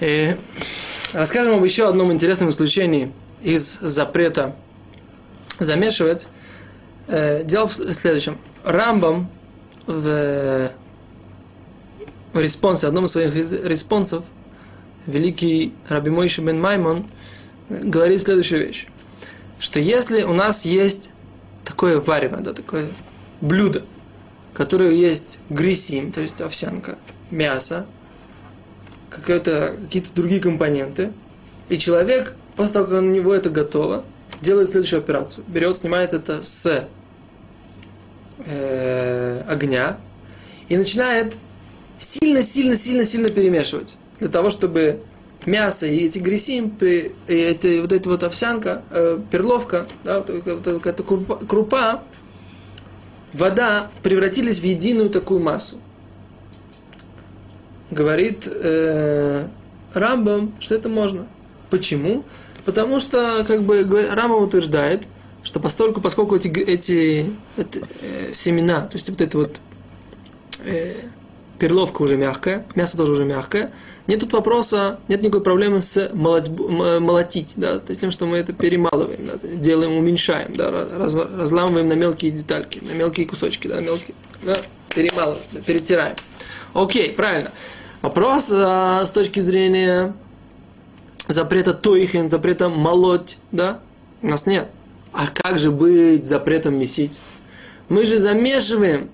И расскажем об еще одном интересном исключении из запрета замешивать. Э, дело в следующем. Рамбам в, респонсе, одном из своих респонсов, великий Раби Мойши бен Маймон говорит следующую вещь. Что если у нас есть такое варево, да, такое блюдо, которое есть גריסים, то есть овсянка, мясо, какие-то другие компоненты, и человек, после того, как у него это готово, делает следующую операцию. Берет, снимает это с э, огня и начинает сильно-сильно-сильно-сильно перемешивать. Для того, чтобы мясо и эти гресим, и эти, вот эта вот овсянка, э, перловка, да, вот, вот, вот, эта крупа, крупа, вода превратились в единую такую массу говорит э, Рамбам, что это можно. Почему? Потому что, как бы, Рамбам утверждает, что постольку, поскольку эти, эти, эти э, семена, то есть вот эта вот э, перловка уже мягкая, мясо тоже уже мягкое, нет тут вопроса, нет никакой проблемы с молоть, молотить, да, то есть тем, что мы это перемалываем, да, делаем, уменьшаем, да, раз, разламываем на мелкие детальки, на мелкие кусочки, да, мелкие, да, перемалываем, да, перетираем. Окей, правильно. Вопрос а, с точки зрения запрета тойхен, запрета молоть, да? У нас нет. А как же быть запретом месить? Мы же замешиваем.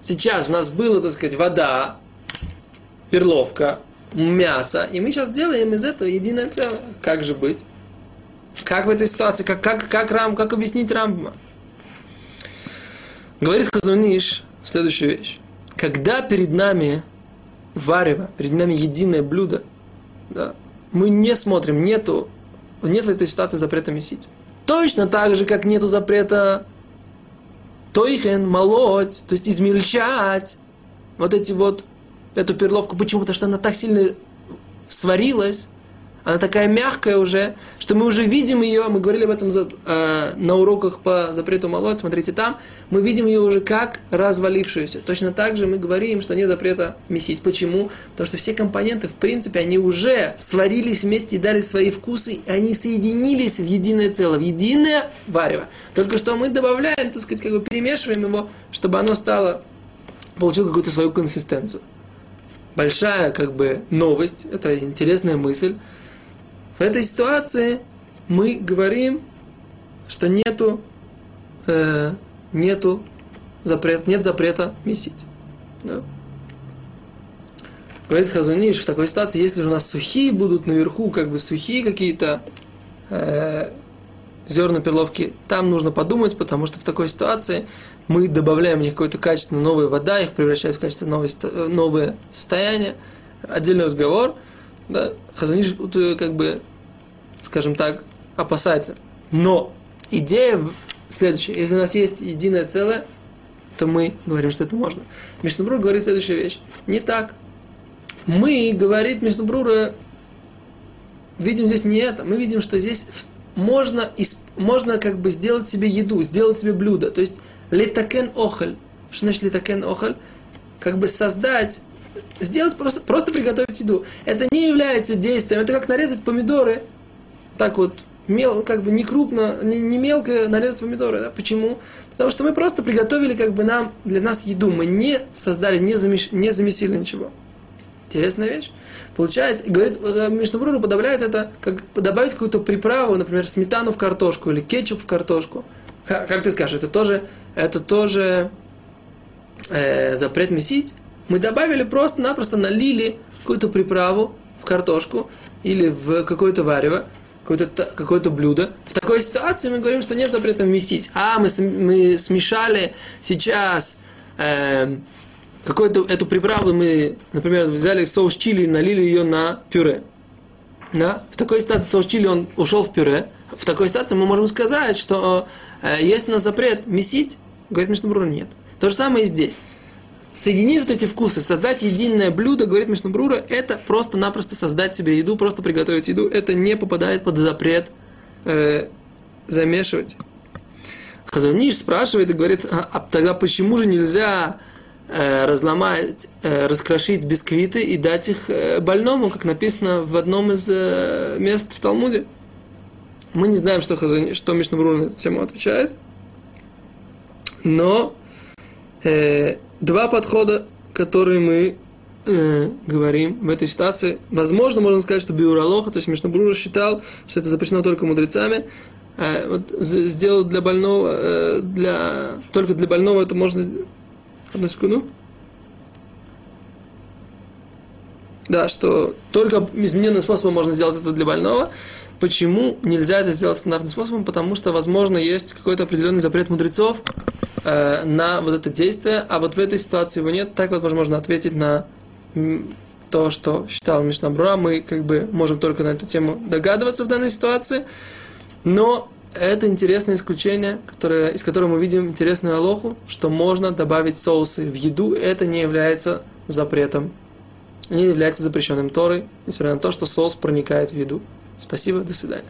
Сейчас у нас было, так сказать, вода, перловка, мясо, и мы сейчас делаем из этого единое целое. Как же быть? Как в этой ситуации? Как, как, как, рам, как объяснить Рамбама? Говорит Хазуниш следующую вещь. Когда перед нами варево, перед нами единое блюдо, да, мы не смотрим, нету, нет в этой ситуации запрета месить. Точно так же, как нету запрета тойхен, молоть, то есть измельчать вот эти вот, эту перловку. Почему? Потому что она так сильно сварилась, она такая мягкая уже, что мы уже видим ее, мы говорили об этом э, на уроках по запрету молоть, смотрите там, мы видим ее уже как развалившуюся. Точно так же мы говорим, что нет запрета месить. Почему? Потому что все компоненты, в принципе, они уже сварились вместе и дали свои вкусы, и они соединились в единое целое, в единое варево. Только что мы добавляем, так сказать, как бы перемешиваем его, чтобы оно стало, получило какую-то свою консистенцию. Большая, как бы, новость, это интересная мысль, в этой ситуации мы говорим, что нету, э, нету запрет, нет запрета месить. Да? Говорит Хазуниш, в такой ситуации, если же у нас сухие будут наверху, как бы сухие какие-то э, зерна перловки, там нужно подумать, потому что в такой ситуации мы добавляем в них какое-то качественно новая вода, их превращает в качественно новое, новое состояние. Отдельный разговор – да, Хазаниш э, как бы, скажем так, опасается. Но идея следующая. Если у нас есть единое целое, то мы говорим, что это можно. Мишнабрур говорит следующую вещь. Не так. Мы, говорит Мишнабрура, видим здесь не это. Мы видим, что здесь можно, можно как бы сделать себе еду, сделать себе блюдо. То есть летакен охаль. Что значит летакен охаль? Как бы создать сделать просто, просто приготовить еду. Это не является действием, это как нарезать помидоры, так вот, мел, как бы не крупно, не, не мелко нарезать помидоры. Да? Почему? Потому что мы просто приготовили как бы нам, для нас еду. Мы не создали, не, замеш, не замесили ничего. Интересная вещь. Получается, и говорит, э, Мишнабруру подавляет это, как добавить какую-то приправу, например, сметану в картошку или кетчуп в картошку. Как ты скажешь, это тоже, это тоже э, запрет месить? Мы добавили просто-напросто налили какую-то приправу в картошку или в какое-то варево, какое-то какое блюдо. В такой ситуации мы говорим, что нет запрета месить. А, мы, мы смешали сейчас э, какую-то эту приправу, мы, например, взяли соус чили и налили ее на пюре. Да? В такой ситуации соус чили, он ушел в пюре. В такой ситуации мы можем сказать, что э, есть у нас запрет месить, говорит Мишнабрур, нет. То же самое и здесь соединить вот эти вкусы, создать единое блюдо, говорит Мишнабрура, это просто-напросто создать себе еду, просто приготовить еду, это не попадает под запрет э, замешивать. Хазаниш спрашивает и говорит, а, а тогда почему же нельзя э, разломать, э, раскрошить бисквиты и дать их э, больному, как написано в одном из э, мест в Талмуде. Мы не знаем, что, Хазани, что Мишнабрур на эту тему отвечает, но э, два подхода, которые мы э, говорим в этой ситуации, возможно, можно сказать, что Биуралоха, то есть Мишнабрур считал, что это запрещено только мудрецами, э, вот, сделал для больного, э, для, только для больного это можно... Одну секунду. Да, что только измененным способом можно сделать это для больного. Почему нельзя это сделать стандартным способом? Потому что, возможно, есть какой-то определенный запрет мудрецов э, на вот это действие, а вот в этой ситуации его нет. Так вот можно ответить на то, что считал Мишнабруа. Мы как бы можем только на эту тему догадываться в данной ситуации. Но это интересное исключение, которое, из которого мы видим интересную алоху, что можно добавить соусы в еду. Это не является запретом, не является запрещенным Торой, несмотря на то, что соус проникает в еду. Спасибо, до свидания.